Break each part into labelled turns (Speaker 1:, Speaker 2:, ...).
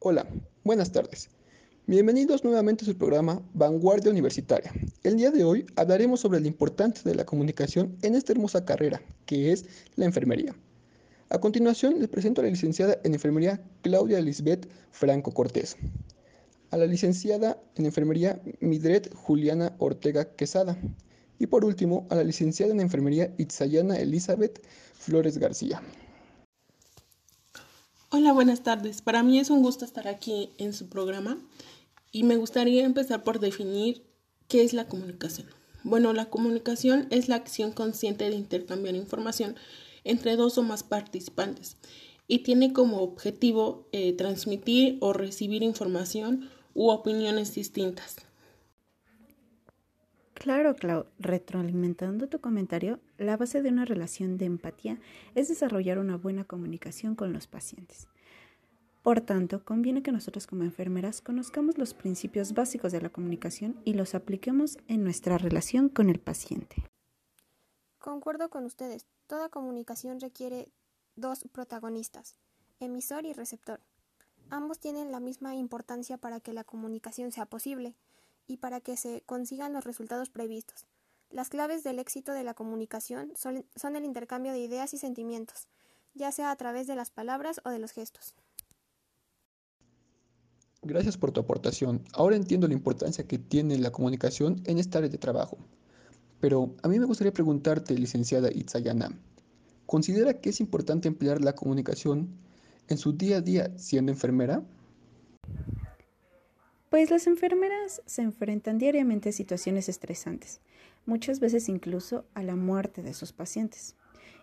Speaker 1: Hola, buenas tardes. Bienvenidos nuevamente a su programa Vanguardia Universitaria. El día de hoy hablaremos sobre la importancia de la comunicación en esta hermosa carrera, que es la enfermería. A continuación les presento a la licenciada en enfermería Claudia Lisbeth Franco Cortés, a la licenciada en enfermería Midret Juliana Ortega Quesada y por último a la licenciada en enfermería Itzayana Elizabeth Flores García.
Speaker 2: Hola, buenas tardes. Para mí es un gusto estar aquí en su programa y me gustaría empezar por definir qué es la comunicación. Bueno, la comunicación es la acción consciente de intercambiar información entre dos o más participantes y tiene como objetivo eh, transmitir o recibir información u opiniones distintas.
Speaker 3: Claro, Clau, retroalimentando tu comentario, la base de una relación de empatía es desarrollar una buena comunicación con los pacientes. Por tanto, conviene que nosotros como enfermeras conozcamos los principios básicos de la comunicación y los apliquemos en nuestra relación con el paciente.
Speaker 4: Concuerdo con ustedes, toda comunicación requiere dos protagonistas, emisor y receptor. Ambos tienen la misma importancia para que la comunicación sea posible y para que se consigan los resultados previstos. Las claves del éxito de la comunicación son, el intercambio de ideas y sentimientos, ya sea a través de las palabras o de los gestos.
Speaker 1: Gracias por tu aportación. Ahora entiendo la importancia que tiene la comunicación en esta área de trabajo. Pero a mí me gustaría preguntarte, licenciada Itzayana, ¿considera que es importante emplear la comunicación en su día a día siendo enfermera?
Speaker 3: Pues las enfermeras se enfrentan diariamente a situaciones estresantes, muchas veces incluso a la muerte de sus pacientes.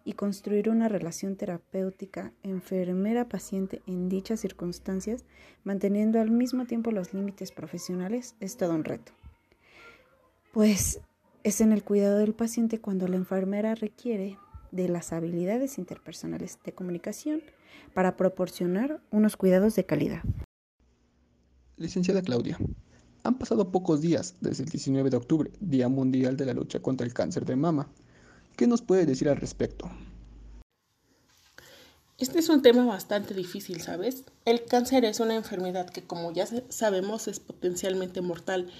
Speaker 3: Y construir una relación terapéutica enfermera-paciente en dichas circunstancias, manteniendo al mismo tiempo los límites profesionales, es todo un reto. Pues es en el cuidado del paciente cuando la enfermera requiere de las habilidades interpersonales de comunicación para proporcionar unos cuidados de calidad.
Speaker 1: Licenciada Claudia, han pasado pocos días desde el 19 de octubre, Día Mundial de la Lucha contra el Cáncer de Mama. ¿Qué nos puede decir al respecto?
Speaker 2: Este es un tema bastante difícil, ¿sabes? El cáncer es una enfermedad que, como ya sabemos, es potencialmente mortal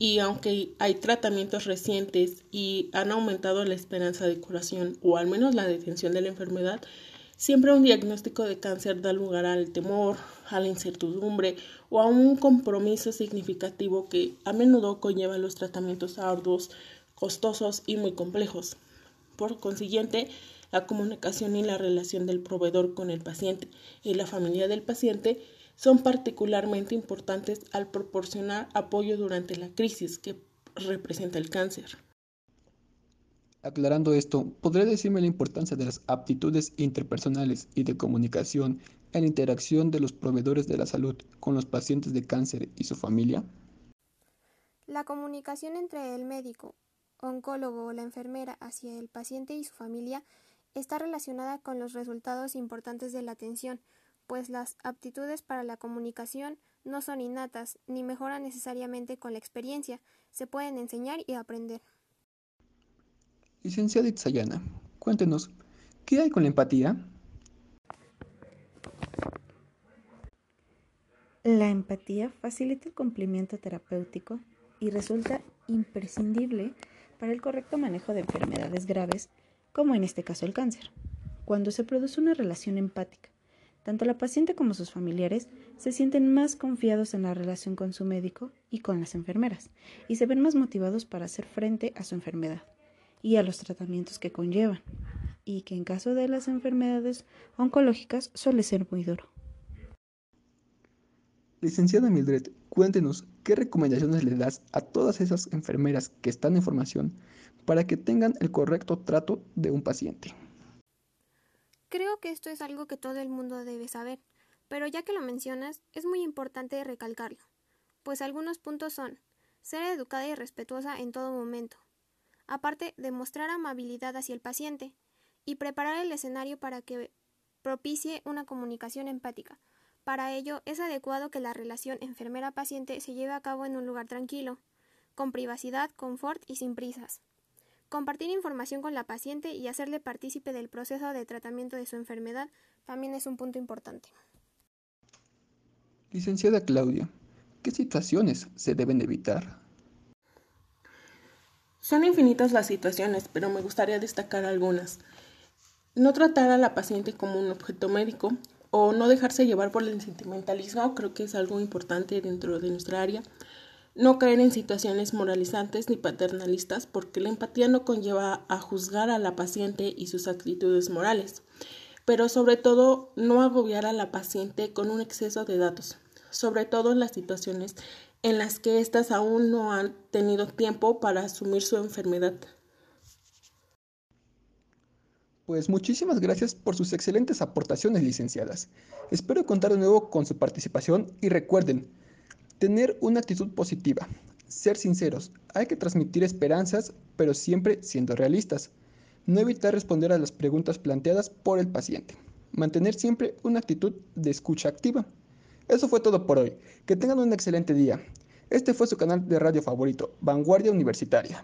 Speaker 2: y aunque hay tratamientos recientes y han aumentado la esperanza de curación o al menos la detención de la enfermedad, Siempre un diagnóstico de cáncer da lugar al temor, a la incertidumbre o a un compromiso significativo que a menudo conlleva los tratamientos arduos, costosos y muy complejos. Por consiguiente, la comunicación y la relación del proveedor con el paciente y la familia del paciente son particularmente importantes al proporcionar apoyo durante la crisis que representa el cáncer.
Speaker 1: Aclarando esto, ¿podría decirme la importancia de las aptitudes interpersonales y de comunicación en la interacción de los proveedores de la salud con los pacientes de cáncer y su familia?
Speaker 4: La comunicación entre el médico, oncólogo o la enfermera hacia el paciente y su familia está relacionada con los resultados importantes de la atención, pues las aptitudes para la comunicación no son innatas ni mejoran necesariamente con la experiencia, se pueden enseñar y aprender.
Speaker 1: Licenciada Itzayana, cuéntenos, ¿qué hay con la empatía?
Speaker 3: La empatía facilita el cumplimiento terapéutico y resulta imprescindible para el correcto manejo de enfermedades graves, como en este caso el cáncer. Cuando se produce una relación empática, tanto la paciente como sus familiares se sienten más confiados en la relación con su médico y con las enfermeras, y se ven más motivados para hacer frente a su enfermedad y a los tratamientos que conllevan, y que en caso de las enfermedades oncológicas suele ser muy duro.
Speaker 1: Licenciada Mildred, cuéntenos qué recomendaciones le das a todas esas enfermeras que están en formación para que tengan el correcto trato de un paciente.
Speaker 4: Creo que esto es algo que todo el mundo debe saber, pero ya que lo mencionas, es muy importante recalcarlo, pues algunos puntos son ser educada y respetuosa en todo momento, aparte de mostrar amabilidad hacia el paciente y preparar el escenario para que propicie una comunicación empática. Para ello es adecuado que la relación enfermera-paciente se lleve a cabo en un lugar tranquilo, con privacidad, confort y sin prisas. Compartir información con la paciente y hacerle partícipe del proceso de tratamiento de su enfermedad también es un punto importante.
Speaker 1: Licenciada Claudia, ¿qué situaciones se deben evitar?
Speaker 2: Son infinitas las situaciones, pero me gustaría destacar algunas. No tratar a la paciente como un objeto médico o no dejarse llevar por el sentimentalismo, creo que es algo importante dentro de nuestra área. No caer en situaciones moralizantes ni paternalistas porque la empatía no conlleva a juzgar a la paciente y sus actitudes morales, pero sobre todo no agobiar a la paciente con un exceso de datos, sobre todo en las situaciones en las que éstas aún no han tenido tiempo para asumir su enfermedad.
Speaker 1: Pues muchísimas gracias por sus excelentes aportaciones, licenciadas. Espero contar de nuevo con su participación y recuerden, tener una actitud positiva, ser sinceros, hay que transmitir esperanzas, pero siempre siendo realistas. No evitar responder a las preguntas planteadas por el paciente. Mantener siempre una actitud de escucha activa. Eso fue todo por hoy. Que tengan un excelente día. Este fue su canal de radio favorito, Vanguardia Universitaria.